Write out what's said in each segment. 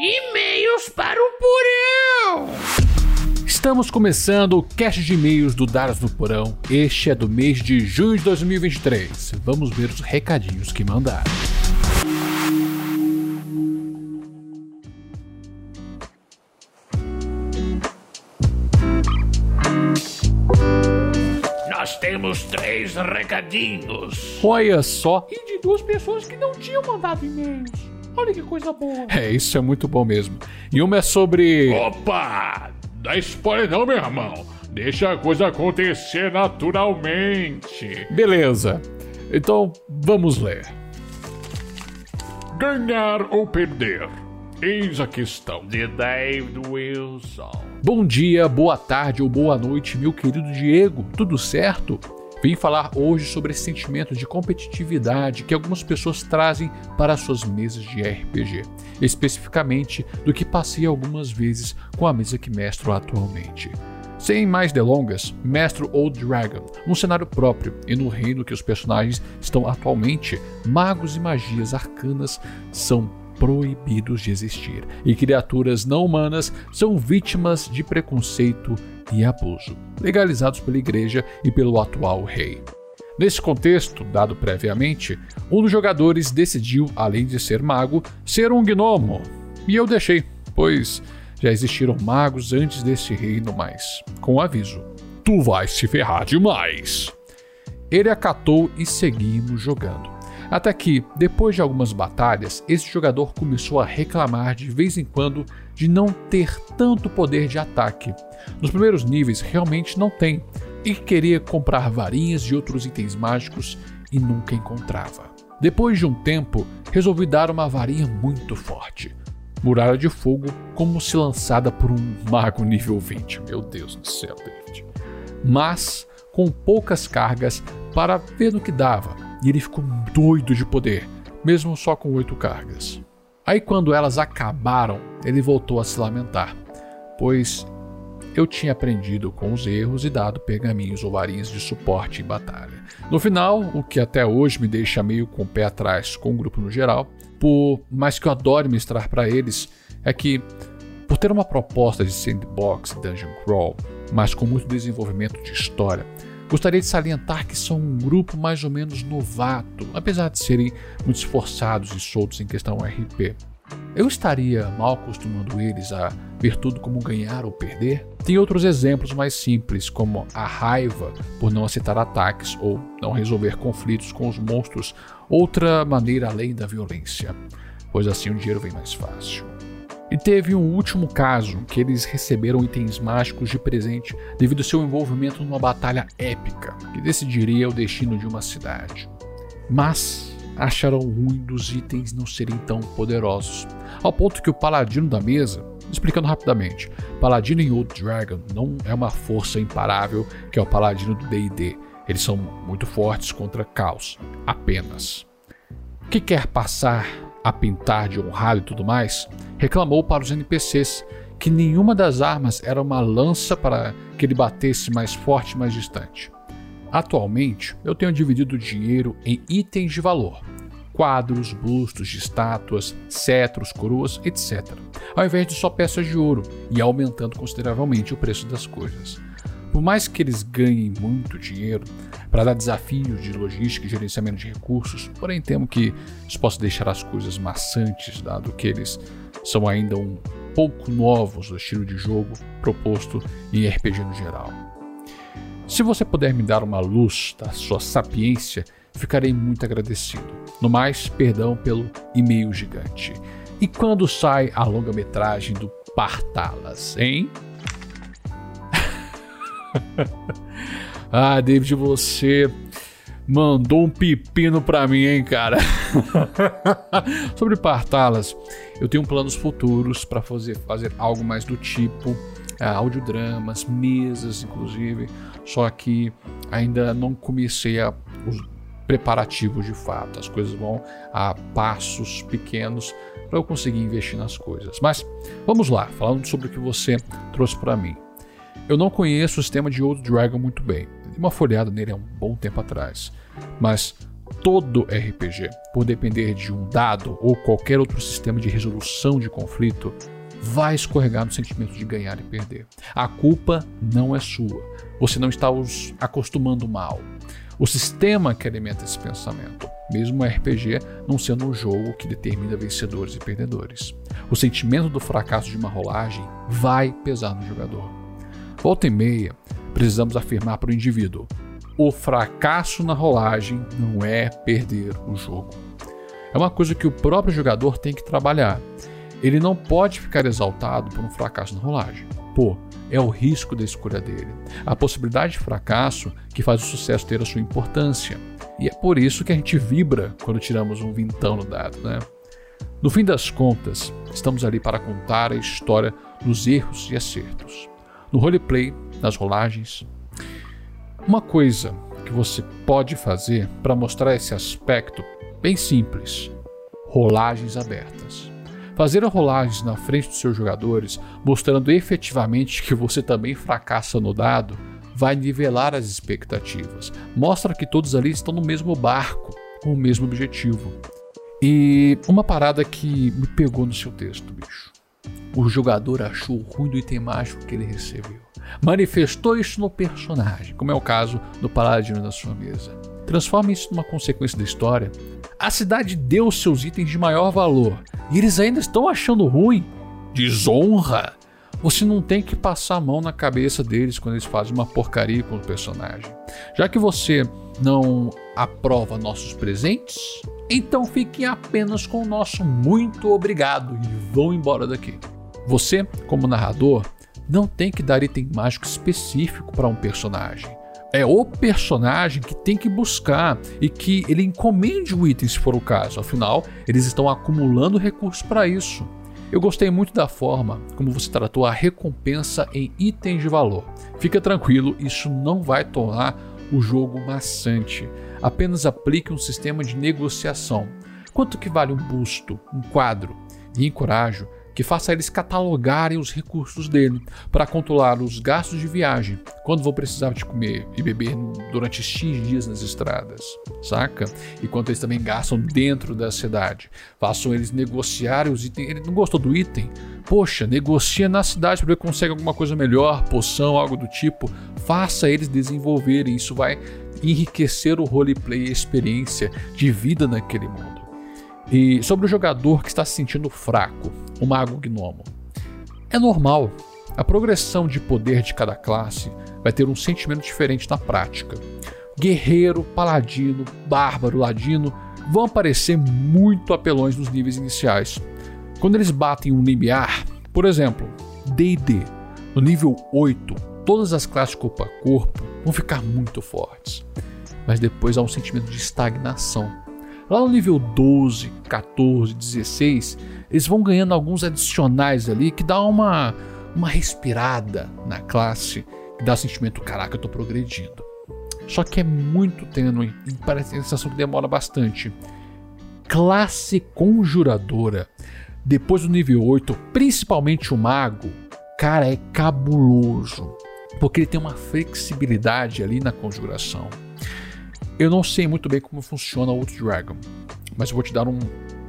E-mails para o porão! Estamos começando o cast de e-mails do Daras no Porão. Este é do mês de junho de 2023. Vamos ver os recadinhos que mandaram. Nós temos três recadinhos. Olha só. E de duas pessoas que não tinham mandado e-mails. Olha que coisa boa. É, isso é muito bom mesmo. E uma é sobre. Opa! Dá spoiler não, meu irmão. Deixa a coisa acontecer naturalmente. Beleza. Então, vamos ler. Ganhar ou perder? Eis a questão. De David Wilson. Bom dia, boa tarde ou boa noite, meu querido Diego. Tudo certo? Vim falar hoje sobre esse sentimento de competitividade que algumas pessoas trazem para suas mesas de RPG, especificamente do que passei algumas vezes com a mesa que mestro atualmente. Sem mais delongas, mestro Old Dragon, num cenário próprio e no reino que os personagens estão atualmente, magos e magias arcanas são proibidos de existir e criaturas não humanas são vítimas de preconceito e abuso, legalizados pela igreja e pelo atual rei. Nesse contexto, dado previamente, um dos jogadores decidiu, além de ser mago, ser um gnomo. E eu deixei, pois já existiram magos antes desse reino, mas com um aviso: tu vais se ferrar demais. Ele acatou e seguimos jogando. Até que, depois de algumas batalhas, esse jogador começou a reclamar de vez em quando de não ter tanto poder de ataque. Nos primeiros níveis realmente não tem, e queria comprar varinhas e outros itens mágicos e nunca encontrava. Depois de um tempo, resolvi dar uma varinha muito forte. Muralha de fogo, como se lançada por um mago nível 20. Meu Deus do céu, David. Mas com poucas cargas para ver no que dava e ele ficou doido de poder, mesmo só com oito cargas. Aí, quando elas acabaram, ele voltou a se lamentar, pois eu tinha aprendido com os erros e dado pergaminhos ou varinhas de suporte em batalha. No final, o que até hoje me deixa meio com o pé atrás com o grupo no geral, por mais que eu adore mestrar para eles, é que por ter uma proposta de sandbox dungeon crawl, mas com muito desenvolvimento de história, Gostaria de salientar que são um grupo mais ou menos novato, apesar de serem muito esforçados e soltos em questão RP. Eu estaria mal acostumando eles a ver tudo como ganhar ou perder? Tem outros exemplos mais simples, como a raiva por não aceitar ataques ou não resolver conflitos com os monstros, outra maneira além da violência, pois assim o dinheiro vem mais fácil. E teve um último caso que eles receberam itens mágicos de presente devido ao seu envolvimento numa batalha épica que decidiria o destino de uma cidade. Mas acharam ruim dos itens não serem tão poderosos, ao ponto que o paladino da mesa, explicando rapidamente, paladino em Old Dragon não é uma força imparável que é o paladino do D&D. Eles são muito fortes contra caos, apenas. Que quer passar a pintar de honrado e tudo mais, reclamou para os NPCs que nenhuma das armas era uma lança para que ele batesse mais forte e mais distante. Atualmente, eu tenho dividido o dinheiro em itens de valor, quadros, bustos de estátuas, cetros, coroas, etc., ao invés de só peças de ouro, e aumentando consideravelmente o preço das coisas. Por mais que eles ganhem muito dinheiro para dar desafios de logística e gerenciamento de recursos, porém temo que isso possa deixar as coisas maçantes, dado que eles são ainda um pouco novos no estilo de jogo proposto em RPG no geral. Se você puder me dar uma luz da sua sapiência, ficarei muito agradecido. No mais, perdão pelo e-mail gigante. E quando sai a longa-metragem do Partalas, hein? ah, David, você mandou um pepino pra mim, hein, cara? Sobre Partalas, eu tenho planos futuros para fazer, fazer algo mais do tipo uh, audiodramas, mesas, inclusive. Só que ainda não comecei a, os preparativos de fato. As coisas vão a passos pequenos para eu conseguir investir nas coisas. Mas vamos lá, falando sobre o que você trouxe para mim. Eu não conheço o sistema de Old Dragon muito bem. Dei uma folhada nele há um bom tempo atrás. Mas todo RPG, por depender de um dado ou qualquer outro sistema de resolução de conflito, vai escorregar no sentimento de ganhar e perder. A culpa não é sua. Você não está os acostumando mal. O sistema que alimenta esse pensamento, mesmo o RPG não sendo um jogo que determina vencedores e perdedores. O sentimento do fracasso de uma rolagem vai pesar no jogador. Volta e meia, precisamos afirmar para o indivíduo: o fracasso na rolagem não é perder o jogo. É uma coisa que o próprio jogador tem que trabalhar. Ele não pode ficar exaltado por um fracasso na rolagem. Pô, é o risco da escolha dele. A possibilidade de fracasso que faz o sucesso ter a sua importância. E é por isso que a gente vibra quando tiramos um vintão no dado, né? No fim das contas, estamos ali para contar a história dos erros e acertos. No roleplay, nas rolagens, uma coisa que você pode fazer para mostrar esse aspecto bem simples: rolagens abertas. Fazer rolagens na frente dos seus jogadores, mostrando efetivamente que você também fracassa no dado, vai nivelar as expectativas. Mostra que todos ali estão no mesmo barco, com o mesmo objetivo. E uma parada que me pegou no seu texto, bicho. O jogador achou ruim do item mágico que ele recebeu manifestou isso no personagem, como é o caso do paladino da sua mesa. Transforme isso numa consequência da história. A cidade deu seus itens de maior valor e eles ainda estão achando ruim. Desonra! Você não tem que passar a mão na cabeça deles quando eles fazem uma porcaria com o personagem. Já que você não aprova nossos presentes, então fiquem apenas com o nosso muito obrigado e vão embora daqui. Você, como narrador, não tem que dar item mágico específico para um personagem. É o personagem que tem que buscar e que ele encomende o item se for o caso. Afinal, eles estão acumulando recursos para isso. Eu gostei muito da forma como você tratou a recompensa em itens de valor. Fica tranquilo, isso não vai tornar o jogo maçante. Apenas aplique um sistema de negociação. Quanto que vale um busto, um quadro? E encorajo que faça eles catalogarem os recursos dele para controlar os gastos de viagem, quando vou precisar de comer e beber durante X dias nas estradas, saca? E quanto eles também gastam dentro da cidade. Façam eles negociarem os itens. Ele não gostou do item? Poxa, negocia na cidade para ver se consegue alguma coisa melhor, poção, algo do tipo. Faça eles desenvolverem. Isso vai enriquecer o roleplay e a experiência de vida naquele mundo. E sobre o jogador que está se sentindo fraco, o mago gnomo. É normal. A progressão de poder de cada classe vai ter um sentimento diferente na prática. Guerreiro, paladino, bárbaro, ladino vão aparecer muito apelões nos níveis iniciais. Quando eles batem um limiar, por exemplo, D&D, no nível 8, todas as classes corpo a corpo vão ficar muito fortes. Mas depois há um sentimento de estagnação Lá no nível 12, 14, 16, eles vão ganhando alguns adicionais ali que dá uma, uma respirada na classe, que dá o sentimento, caraca, eu tô progredindo. Só que é muito tênue e parece uma sensação que demora bastante. Classe conjuradora. Depois do nível 8, principalmente o mago, cara, é cabuloso. Porque ele tem uma flexibilidade ali na conjuração. Eu não sei muito bem como funciona o Outro Dragon, mas eu vou te dar um,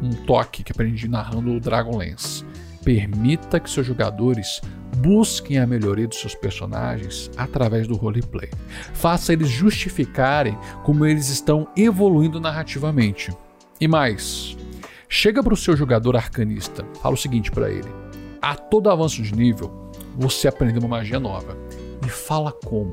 um toque que aprendi narrando o Dragonlance. Permita que seus jogadores busquem a melhoria dos seus personagens através do roleplay. Faça eles justificarem como eles estão evoluindo narrativamente. E mais, chega para o seu jogador arcanista, fala o seguinte para ele: a todo avanço de nível, você aprende uma magia nova. Fala como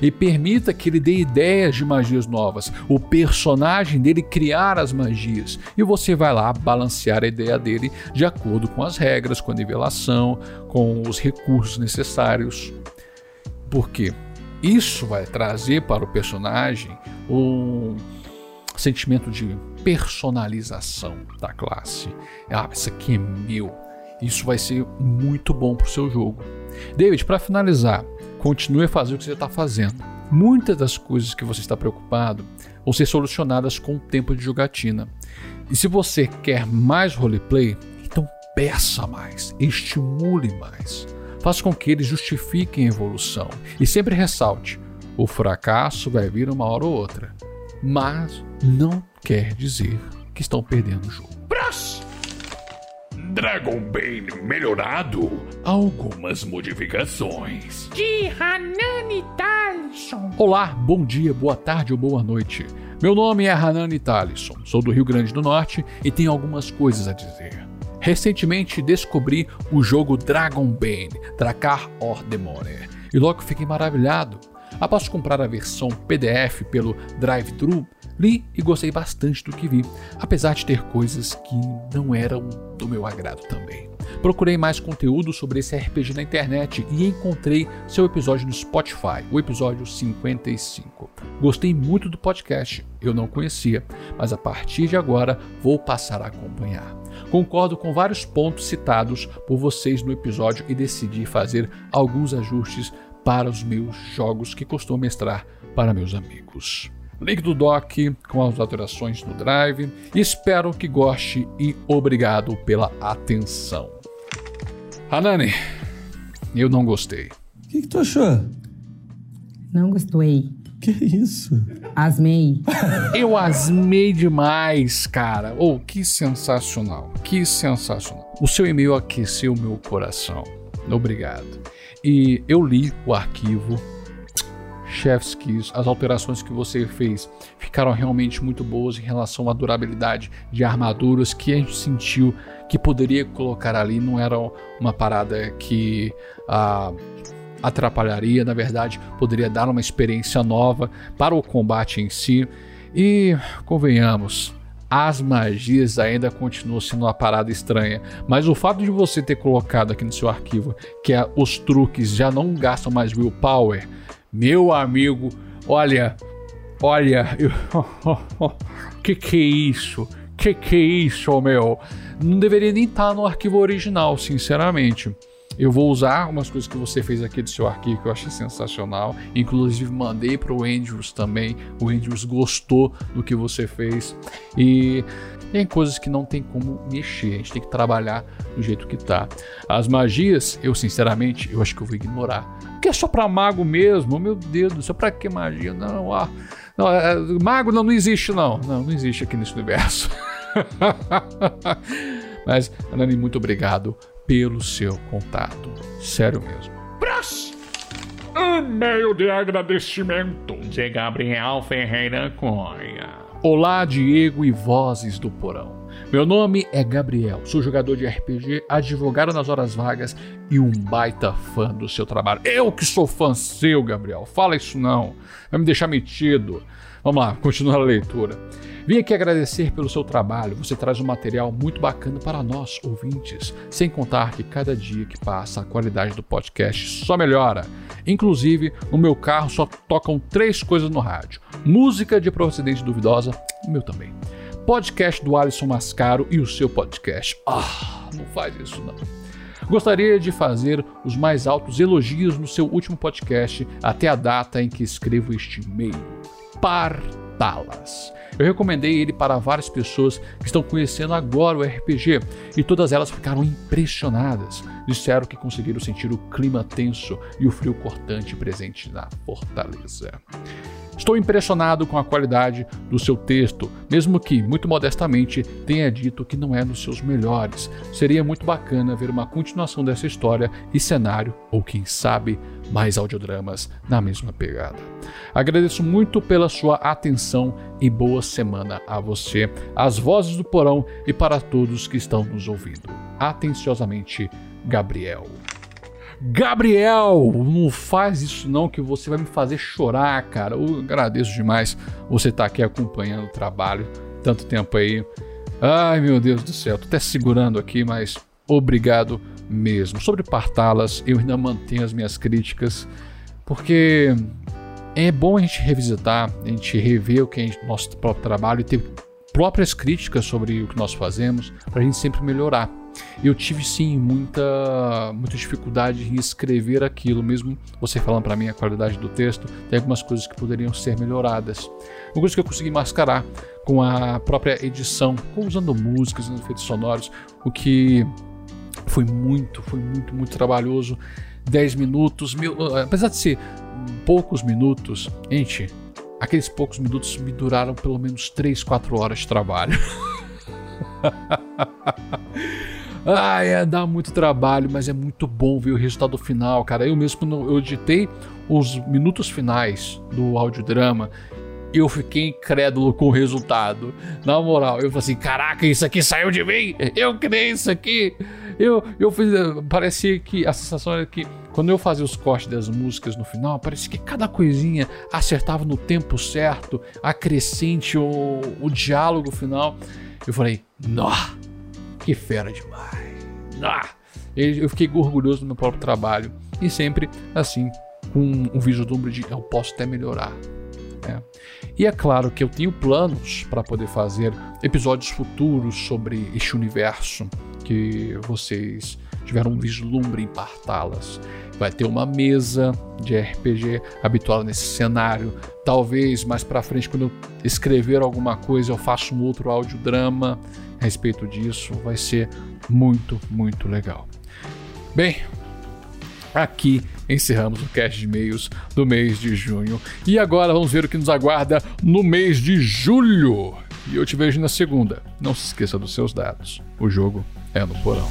e permita que ele dê ideias de magias novas, o personagem dele criar as magias, e você vai lá balancear a ideia dele de acordo com as regras, com a nivelação, com os recursos necessários. Porque isso vai trazer para o personagem um sentimento de personalização da classe. Ah, isso aqui é meu. Isso vai ser muito bom para o seu jogo. David, para finalizar, continue a fazer o que você está fazendo. Muitas das coisas que você está preocupado vão ser solucionadas com o tempo de jogatina. E se você quer mais roleplay, então peça mais, estimule mais. Faça com que eles justifiquem a evolução. E sempre ressalte: o fracasso vai vir uma hora ou outra. mas não quer dizer que estão perdendo o jogo. Dragon Bane melhorado. Algumas modificações. De Hanani Talisson. Olá, bom dia, boa tarde ou boa noite. Meu nome é Hanani Talisson, sou do Rio Grande do Norte e tenho algumas coisas a dizer. Recentemente descobri o jogo Dragon Bane, Dracar or Demoner, e logo fiquei maravilhado. Após comprar a versão PDF pelo Drive-Thru, li e gostei bastante do que vi, apesar de ter coisas que não eram do meu agrado também. Procurei mais conteúdo sobre esse RPG na internet e encontrei seu episódio no Spotify, o episódio 55. Gostei muito do podcast, eu não conhecia, mas a partir de agora vou passar a acompanhar. Concordo com vários pontos citados por vocês no episódio e decidi fazer alguns ajustes para os meus jogos que costumo mestrar para meus amigos. Link do doc com as alterações no Drive. Espero que goste e obrigado pela atenção. Hanani, eu não gostei. O que, que tu achou? Não gostei. Que isso? Asmei. Eu asmei demais, cara. Oh, que sensacional. Que sensacional. O seu e-mail aqueceu meu coração. Obrigado. E eu li o arquivo Chef's as alterações que você fez ficaram realmente muito boas em relação à durabilidade de armaduras que a gente sentiu que poderia colocar ali. Não era uma parada que ah, atrapalharia, na verdade, poderia dar uma experiência nova para o combate em si. E convenhamos, as magias ainda continuam sendo uma parada estranha. Mas o fato de você ter colocado aqui no seu arquivo que é, os truques já não gastam mais willpower, meu amigo, olha, olha, que que é isso? Que que é isso, meu? Não deveria nem estar tá no arquivo original, sinceramente. Eu vou usar algumas coisas que você fez aqui do seu arquivo que eu achei sensacional. Inclusive mandei para o Andrews também. O Andrews gostou do que você fez. E tem coisas que não tem como mexer. A gente tem que trabalhar do jeito que tá. As magias, eu sinceramente, eu acho que eu vou ignorar. Porque é só para mago mesmo. Meu Deus céu, para que magia? Não, ah, não, é, mago não, não existe não. Não, não existe aqui nesse universo. Mas, Anani, muito obrigado pelo seu contato. Sério mesmo. Próximo! E-mail de agradecimento de Gabriel Ferreira Cunha. Olá, Diego e vozes do porão. Meu nome é Gabriel, sou jogador de RPG, advogado nas horas vagas e um baita fã do seu trabalho. Eu que sou fã seu, Gabriel. Fala isso não, vai me deixar metido. Vamos lá, continuar a leitura. Vim aqui agradecer pelo seu trabalho. Você traz um material muito bacana para nós, ouvintes. Sem contar que cada dia que passa a qualidade do podcast só melhora. Inclusive, no meu carro só tocam três coisas no rádio: música de procedência duvidosa, o meu também. Podcast do Alisson Mascaro e o seu podcast. Ah, não faz isso não. Gostaria de fazer os mais altos elogios no seu último podcast até a data em que escrevo este e-mail. Partalas. Eu recomendei ele para várias pessoas que estão conhecendo agora o RPG e todas elas ficaram impressionadas. Disseram que conseguiram sentir o clima tenso e o frio cortante presente na fortaleza. Estou impressionado com a qualidade do seu texto, mesmo que, muito modestamente, tenha dito que não é dos seus melhores. Seria muito bacana ver uma continuação dessa história e cenário, ou quem sabe, mais audiodramas na mesma pegada. Agradeço muito pela sua atenção e boa semana a você, às vozes do porão e para todos que estão nos ouvindo. Atenciosamente, Gabriel. Gabriel, não faz isso não que você vai me fazer chorar, cara. Eu agradeço demais você estar tá aqui acompanhando o trabalho tanto tempo aí. Ai, meu Deus do céu, tô até segurando aqui, mas obrigado mesmo. Sobre Partalas, eu ainda mantenho as minhas críticas, porque é bom a gente revisitar, a gente rever o que é nosso próprio trabalho e ter próprias críticas sobre o que nós fazemos, para a gente sempre melhorar. Eu tive sim muita, muita dificuldade em escrever aquilo, mesmo você falando para mim a qualidade do texto, tem algumas coisas que poderiam ser melhoradas. Uma coisa que eu consegui mascarar com a própria edição, usando músicas, usando efeitos sonoros, o que foi muito, foi muito, muito trabalhoso. 10 minutos, mil, apesar de ser poucos minutos, gente, aqueles poucos minutos me duraram pelo menos 3, 4 horas de trabalho. Ai, é, dá muito trabalho, mas é muito bom ver o resultado final, cara. Eu mesmo, quando eu editei os minutos finais do audiodrama, eu fiquei incrédulo com o resultado. Na moral, eu falei assim: caraca, isso aqui saiu de mim! Eu criei isso aqui! Eu, eu fiz. Parecia que a sensação era que quando eu fazia os cortes das músicas no final, parecia que cada coisinha acertava no tempo certo, acrescente o, o diálogo final. Eu falei: nó, que fera demais! Nó! Eu fiquei orgulhoso do meu próprio trabalho. E sempre assim, com um vislumbre de eu posso até melhorar. É. E é claro que eu tenho planos para poder fazer episódios futuros sobre este universo que vocês tiveram um vislumbre em partá-las. Vai ter uma mesa de RPG habitual nesse cenário. Talvez mais para frente, quando eu escrever alguma coisa, eu faça um outro audiodrama a respeito disso. Vai ser muito, muito legal. Bem, aqui encerramos o cast de e-mails do mês de junho. E agora vamos ver o que nos aguarda no mês de julho. E eu te vejo na segunda. Não se esqueça dos seus dados. O jogo é no porão.